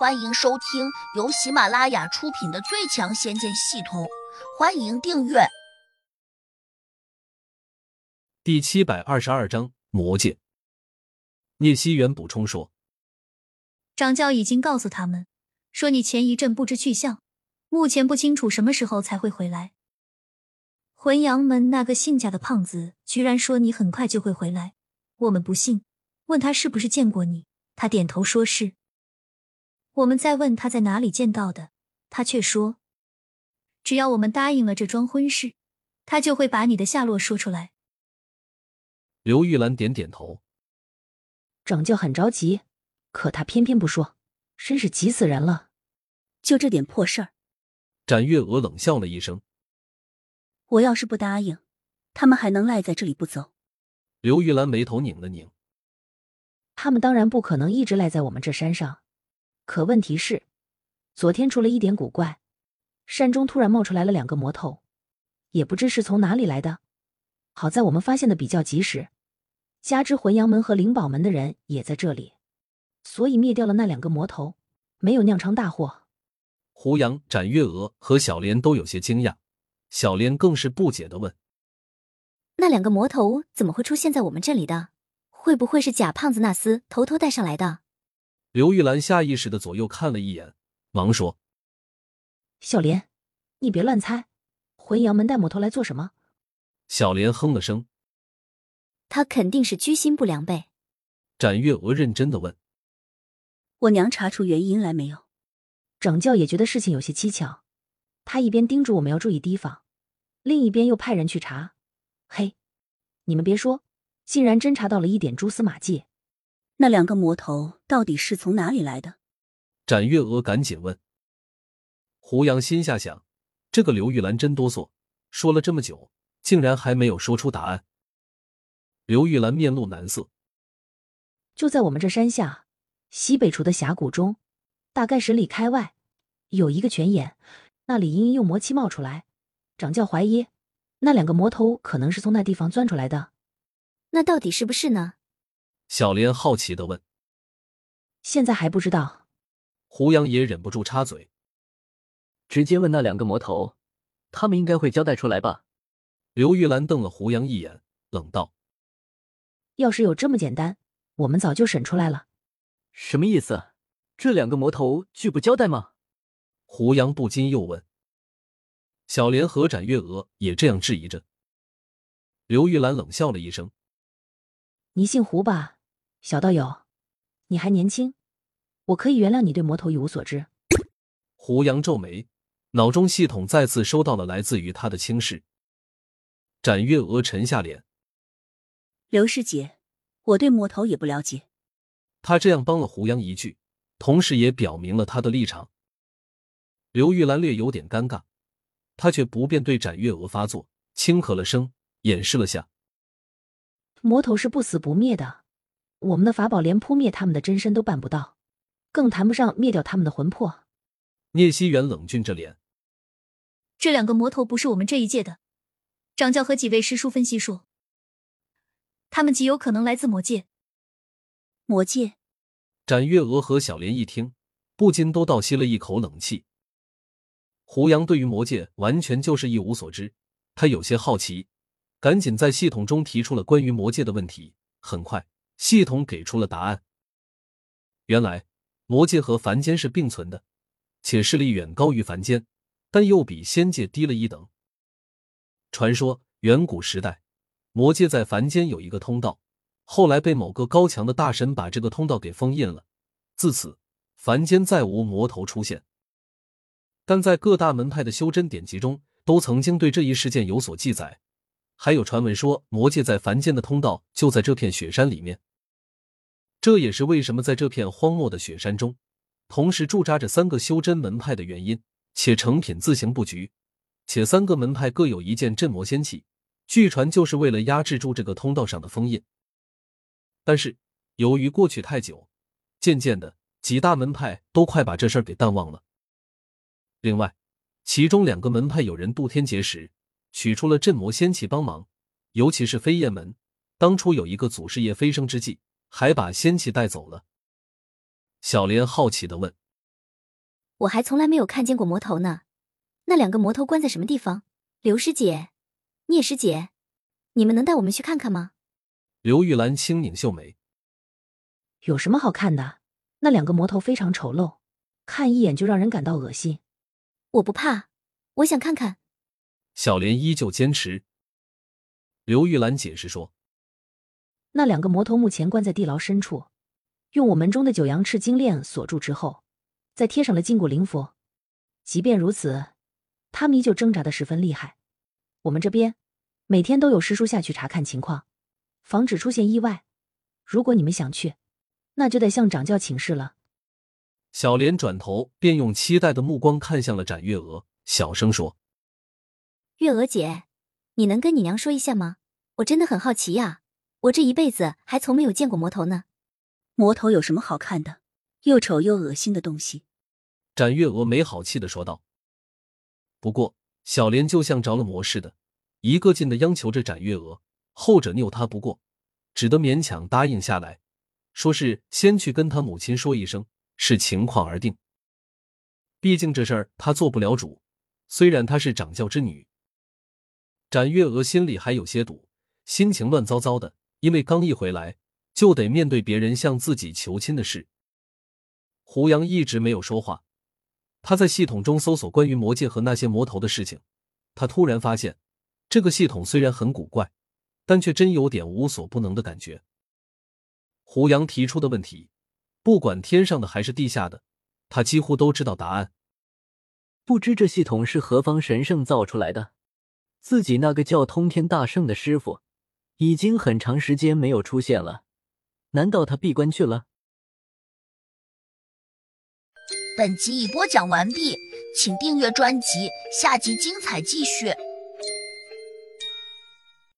欢迎收听由喜马拉雅出品的《最强仙剑系统》，欢迎订阅。第七百二十二章魔戒。聂熙元补充说：“掌教已经告诉他们，说你前一阵不知去向，目前不清楚什么时候才会回来。魂阳门那个姓贾的胖子居然说你很快就会回来，我们不信，问他是不是见过你，他点头说是。”我们再问他在哪里见到的，他却说，只要我们答应了这桩婚事，他就会把你的下落说出来。刘玉兰点点头，掌教很着急，可他偏偏不说，真是急死人了。就这点破事儿，展月娥冷笑了一声：“我要是不答应，他们还能赖在这里不走？”刘玉兰眉头拧了拧：“他们当然不可能一直赖在我们这山上。”可问题是，昨天出了一点古怪，山中突然冒出来了两个魔头，也不知是从哪里来的。好在我们发现的比较及时，加之魂阳门和灵宝门的人也在这里，所以灭掉了那两个魔头，没有酿成大祸。胡杨、展月娥和小莲都有些惊讶，小莲更是不解的问：“那两个魔头怎么会出现在我们这里的？会不会是假胖子那厮偷偷带上来的？”刘玉兰下意识的左右看了一眼，忙说：“小莲，你别乱猜，回阳门带魔头来做什么？”小莲哼了声：“他肯定是居心不良呗。”展月娥认真的问：“我娘查出原因来没有？”掌教也觉得事情有些蹊跷，他一边叮嘱我们要注意提防，另一边又派人去查。嘿，你们别说，竟然侦查到了一点蛛丝马迹。那两个魔头到底是从哪里来的？展月娥赶紧问。胡杨心下想：这个刘玉兰真哆嗦，说了这么久，竟然还没有说出答案。刘玉兰面露难色。就在我们这山下西北处的峡谷中，大概十里开外，有一个泉眼，那里隐隐有魔气冒出来。掌教怀疑，那两个魔头可能是从那地方钻出来的。那到底是不是呢？小莲好奇的问：“现在还不知道。”胡杨也忍不住插嘴：“直接问那两个魔头，他们应该会交代出来吧？”刘玉兰瞪了胡杨一眼，冷道：“要是有这么简单，我们早就审出来了。”什么意思？这两个魔头拒不交代吗？胡杨不禁又问。小莲和展月娥也这样质疑着。刘玉兰冷笑了一声：“你姓胡吧？”小道友，你还年轻，我可以原谅你对魔头一无所知。胡杨皱眉，脑中系统再次收到了来自于他的轻视。展月娥沉下脸，刘师姐，我对魔头也不了解。他这样帮了胡杨一句，同时也表明了他的立场。刘玉兰略有点尴尬，他却不便对展月娥发作，轻咳了声，掩饰了下。魔头是不死不灭的。我们的法宝连扑灭他们的真身都办不到，更谈不上灭掉他们的魂魄。聂熙元冷峻着脸，这两个魔头不是我们这一届的。掌教和几位师叔分析说，他们极有可能来自魔界。魔界。展月娥和小莲一听，不禁都倒吸了一口冷气。胡杨对于魔界完全就是一无所知，他有些好奇，赶紧在系统中提出了关于魔界的问题。很快。系统给出了答案。原来魔界和凡间是并存的，且势力远高于凡间，但又比仙界低了一等。传说远古时代，魔界在凡间有一个通道，后来被某个高强的大神把这个通道给封印了，自此凡间再无魔头出现。但在各大门派的修真典籍中，都曾经对这一事件有所记载，还有传闻说魔界在凡间的通道就在这片雪山里面。这也是为什么在这片荒漠的雪山中，同时驻扎着三个修真门派的原因。且成品自行布局，且三个门派各有一件镇魔仙器，据传就是为了压制住这个通道上的封印。但是由于过去太久，渐渐的几大门派都快把这事儿给淡忘了。另外，其中两个门派有人渡天劫时取出了镇魔仙器帮忙，尤其是飞燕门，当初有一个祖师爷飞升之际。还把仙气带走了。小莲好奇的问：“我还从来没有看见过魔头呢。那两个魔头关在什么地方？刘师姐，聂师姐，你们能带我们去看看吗？刘玉兰轻拧秀眉，有什么好看的？那两个魔头非常丑陋，看一眼就让人感到恶心。我不怕，我想看看。小莲依旧坚持。刘玉兰解释说：“那两个魔头目前关在地牢深处，用我门中的九阳赤金链锁住之后，再贴上了禁锢灵符。即便如此。”他们依旧挣扎的十分厉害，我们这边每天都有师叔下去查看情况，防止出现意外。如果你们想去，那就得向掌教请示了。小莲转头便用期待的目光看向了展月娥，小声说：“月娥姐，你能跟你娘说一下吗？我真的很好奇呀，我这一辈子还从没有见过魔头呢。魔头有什么好看的？又丑又恶心的东西。”展月娥没好气的说道。不过，小莲就像着了魔似的，一个劲的央求着展月娥，后者拗他不过，只得勉强答应下来，说是先去跟他母亲说一声，视情况而定。毕竟这事儿他做不了主，虽然她是掌教之女。展月娥心里还有些堵，心情乱糟糟的，因为刚一回来就得面对别人向自己求亲的事。胡杨一直没有说话。他在系统中搜索关于魔界和那些魔头的事情，他突然发现，这个系统虽然很古怪，但却真有点无所不能的感觉。胡杨提出的问题，不管天上的还是地下的，他几乎都知道答案。不知这系统是何方神圣造出来的？自己那个叫通天大圣的师傅，已经很长时间没有出现了，难道他闭关去了？本集已播讲完毕，请订阅专辑，下集精彩继续。